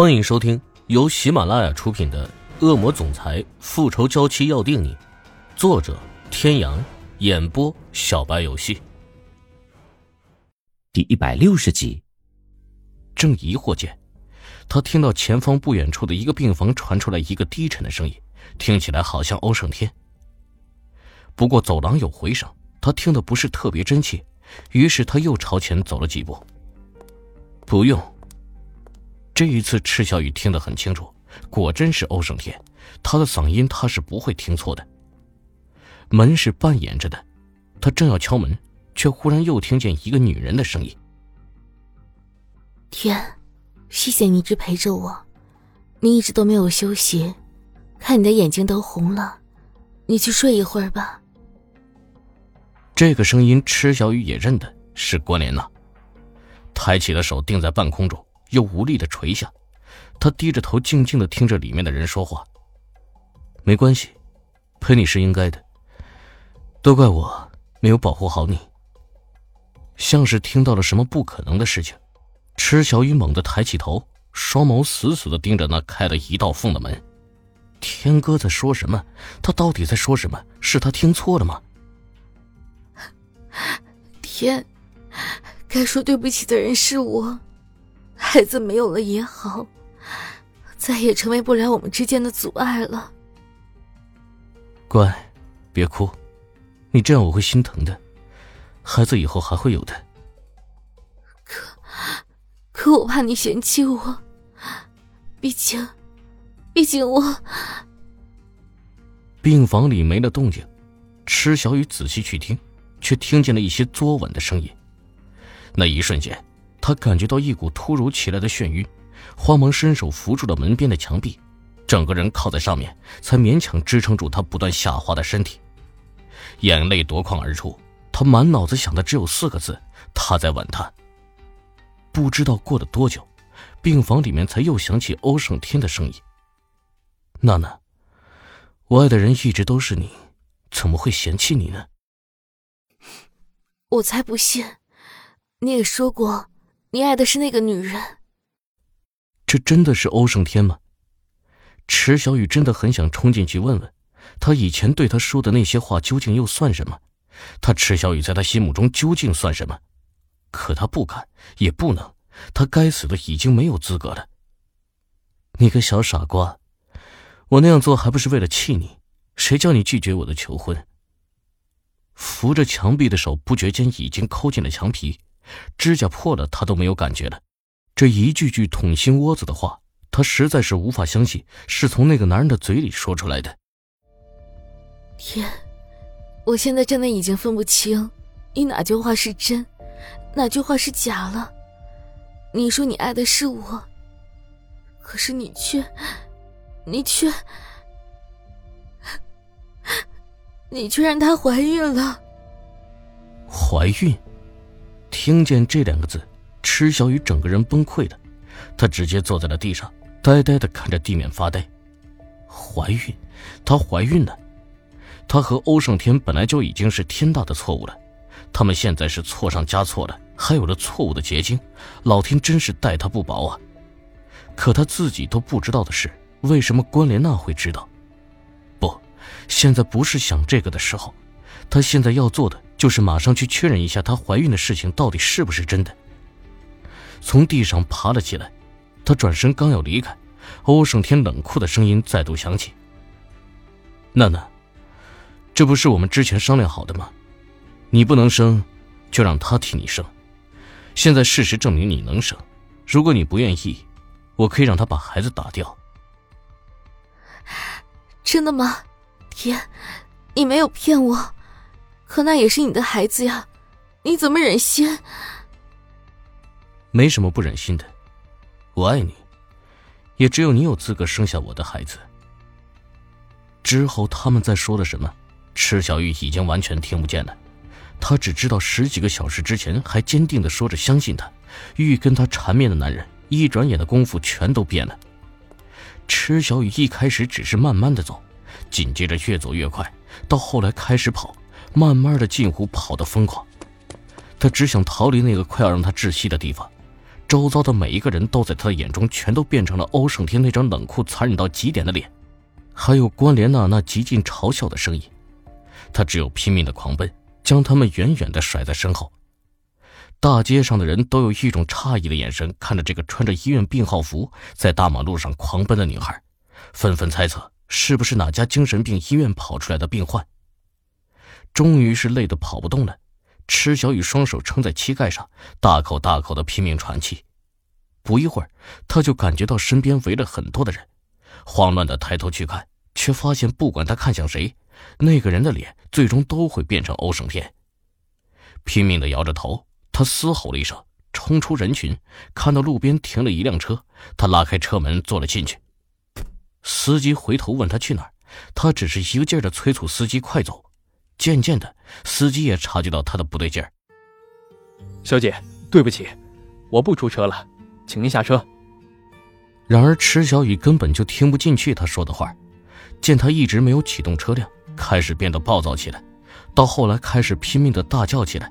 欢迎收听由喜马拉雅出品的《恶魔总裁复仇娇妻要定你》，作者：天阳，演播：小白游戏。第一百六十集。正疑惑间，他听到前方不远处的一个病房传出来一个低沉的声音，听起来好像欧胜天。不过走廊有回声，他听得不是特别真切，于是他又朝前走了几步。不用。这一次，赤小雨听得很清楚，果真是欧胜天，他的嗓音他是不会听错的。门是半掩着的，他正要敲门，却忽然又听见一个女人的声音：“天，谢谢你一直陪着我，你一直都没有休息，看你的眼睛都红了，你去睡一会儿吧。”这个声音，赤小雨也认得是关莲娜，抬起了手定在半空中。又无力的垂下，他低着头，静静的听着里面的人说话。没关系，陪你是应该的。都怪我没有保护好你。像是听到了什么不可能的事情，池小雨猛地抬起头，双眸死死的盯着那开了一道缝的门。天哥在说什么？他到底在说什么？是他听错了吗？天，该说对不起的人是我。孩子没有了也好，再也成为不了我们之间的阻碍了。乖，别哭，你这样我会心疼的。孩子以后还会有的。可，可我怕你嫌弃我，毕竟，毕竟我……病房里没了动静，池小雨仔细去听，却听见了一些作吻的声音。那一瞬间。他感觉到一股突如其来的眩晕，慌忙伸手扶住了门边的墙壁，整个人靠在上面，才勉强支撑住他不断下滑的身体。眼泪夺眶而出，他满脑子想的只有四个字：他在吻他。不知道过了多久，病房里面才又响起欧胜天的声音：“娜娜，我爱的人一直都是你，怎么会嫌弃你呢？”我才不信！你也说过。你爱的是那个女人，这真的是欧胜天吗？池小雨真的很想冲进去问问，他以前对他说的那些话究竟又算什么？他池小雨在他心目中究竟算什么？可他不敢，也不能，他该死的已经没有资格了。你个小傻瓜，我那样做还不是为了气你？谁叫你拒绝我的求婚？扶着墙壁的手不觉间已经抠进了墙皮。指甲破了，他都没有感觉了。这一句句捅心窝子的话，他实在是无法相信是从那个男人的嘴里说出来的。天，我现在真的已经分不清，你哪句话是真，哪句话是假了。你说你爱的是我，可是你却，你却，你却让她怀孕了。怀孕。听见这两个字，池小雨整个人崩溃了，她直接坐在了地上，呆呆的看着地面发呆。怀孕，她怀孕了。她和欧胜天本来就已经是天大的错误了，他们现在是错上加错了，还有了错误的结晶，老天真是待她不薄啊！可她自己都不知道的是，为什么关莲娜会知道？不，现在不是想这个的时候，她现在要做的。就是马上去确认一下她怀孕的事情到底是不是真的。从地上爬了起来，她转身刚要离开，欧胜天冷酷的声音再度响起：“娜娜，这不是我们之前商量好的吗？你不能生，就让他替你生。现在事实证明你能生，如果你不愿意，我可以让他把孩子打掉。”真的吗？天，你没有骗我。可那也是你的孩子呀，你怎么忍心？没什么不忍心的，我爱你，也只有你有资格生下我的孩子。之后他们在说了什么，池小玉已经完全听不见了。他只知道十几个小时之前还坚定的说着相信他，欲跟他缠绵的男人，一转眼的功夫全都变了。池小雨一开始只是慢慢的走，紧接着越走越快，到后来开始跑。慢慢的，近乎跑得疯狂。他只想逃离那个快要让他窒息的地方。周遭的每一个人都在他的眼中全都变成了欧胜天那张冷酷残忍到极点的脸，还有关莲娜那极尽嘲笑的声音。他只有拼命的狂奔，将他们远远的甩在身后。大街上的人都有一种诧异的眼神看着这个穿着医院病号服在大马路上狂奔的女孩，纷纷猜测是不是哪家精神病医院跑出来的病患。终于是累得跑不动了，池小雨双手撑在膝盖上，大口大口的拼命喘气。不一会儿，他就感觉到身边围了很多的人，慌乱的抬头去看，却发现不管他看向谁，那个人的脸最终都会变成欧胜天。拼命的摇着头。他嘶吼了一声，冲出人群，看到路边停了一辆车，他拉开车门坐了进去。司机回头问他去哪儿，他只是一个劲儿的催促司机快走。渐渐的，司机也察觉到他的不对劲儿。小姐，对不起，我不出车了，请您下车。然而池小雨根本就听不进去他说的话，见他一直没有启动车辆，开始变得暴躁起来，到后来开始拼命的大叫起来。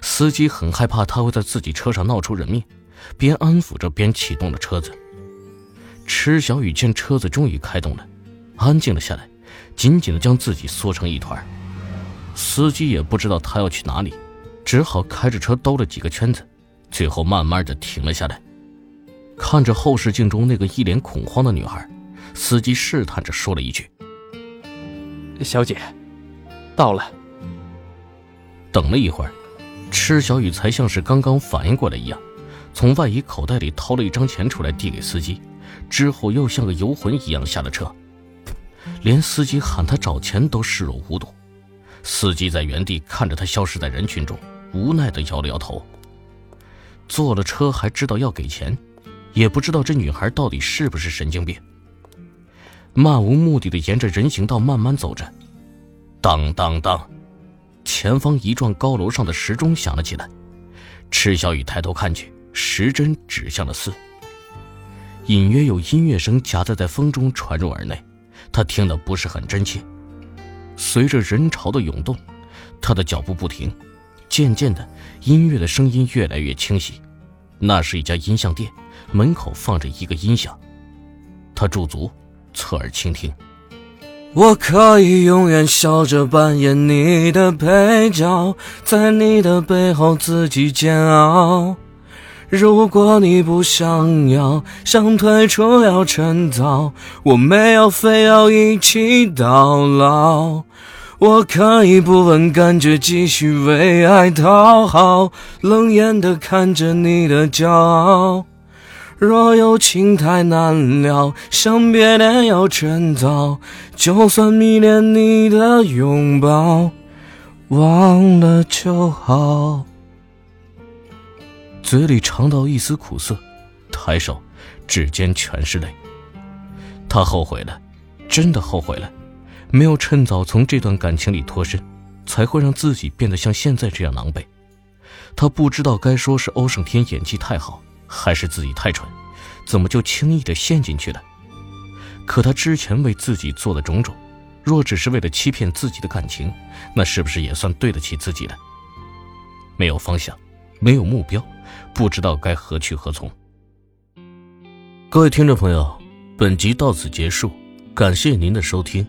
司机很害怕他会在自己车上闹出人命，边安抚着边启动了车子。池小雨见车子终于开动了，安静了下来，紧紧的将自己缩成一团。司机也不知道他要去哪里，只好开着车兜了几个圈子，最后慢慢的停了下来。看着后视镜中那个一脸恐慌的女孩，司机试探着说了一句：“小姐，到了。”等了一会儿。池小雨才像是刚刚反应过来一样，从外衣口袋里掏了一张钱出来递给司机，之后又像个游魂一样下了车，连司机喊他找钱都视若无睹。司机在原地看着他消失在人群中，无奈的摇了摇头。坐了车还知道要给钱，也不知道这女孩到底是不是神经病。漫无目的的沿着人行道慢慢走着，当当当。前方一幢高楼上的时钟响了起来，池小雨抬头看去，时针指向了四。隐约有音乐声夹杂在风中传入耳内，他听得不是很真切。随着人潮的涌动，他的脚步不停，渐渐的，音乐的声音越来越清晰。那是一家音像店，门口放着一个音响，他驻足，侧耳倾听。我可以永远笑着扮演你的配角，在你的背后自己煎熬。如果你不想要，想退出要趁早，我没有非要一起到老。我可以不问感觉，继续为爱讨好，冷眼的看着你的骄傲。若有情太难了，想别恋要趁早。就算迷恋你的拥抱，忘了就好。嘴里尝到一丝苦涩，抬手，指尖全是泪。他后悔了，真的后悔了，没有趁早从这段感情里脱身，才会让自己变得像现在这样狼狈。他不知道该说是欧胜天演技太好。还是自己太蠢，怎么就轻易的陷进去了？可他之前为自己做的种种，若只是为了欺骗自己的感情，那是不是也算对得起自己了？没有方向，没有目标，不知道该何去何从。各位听众朋友，本集到此结束，感谢您的收听。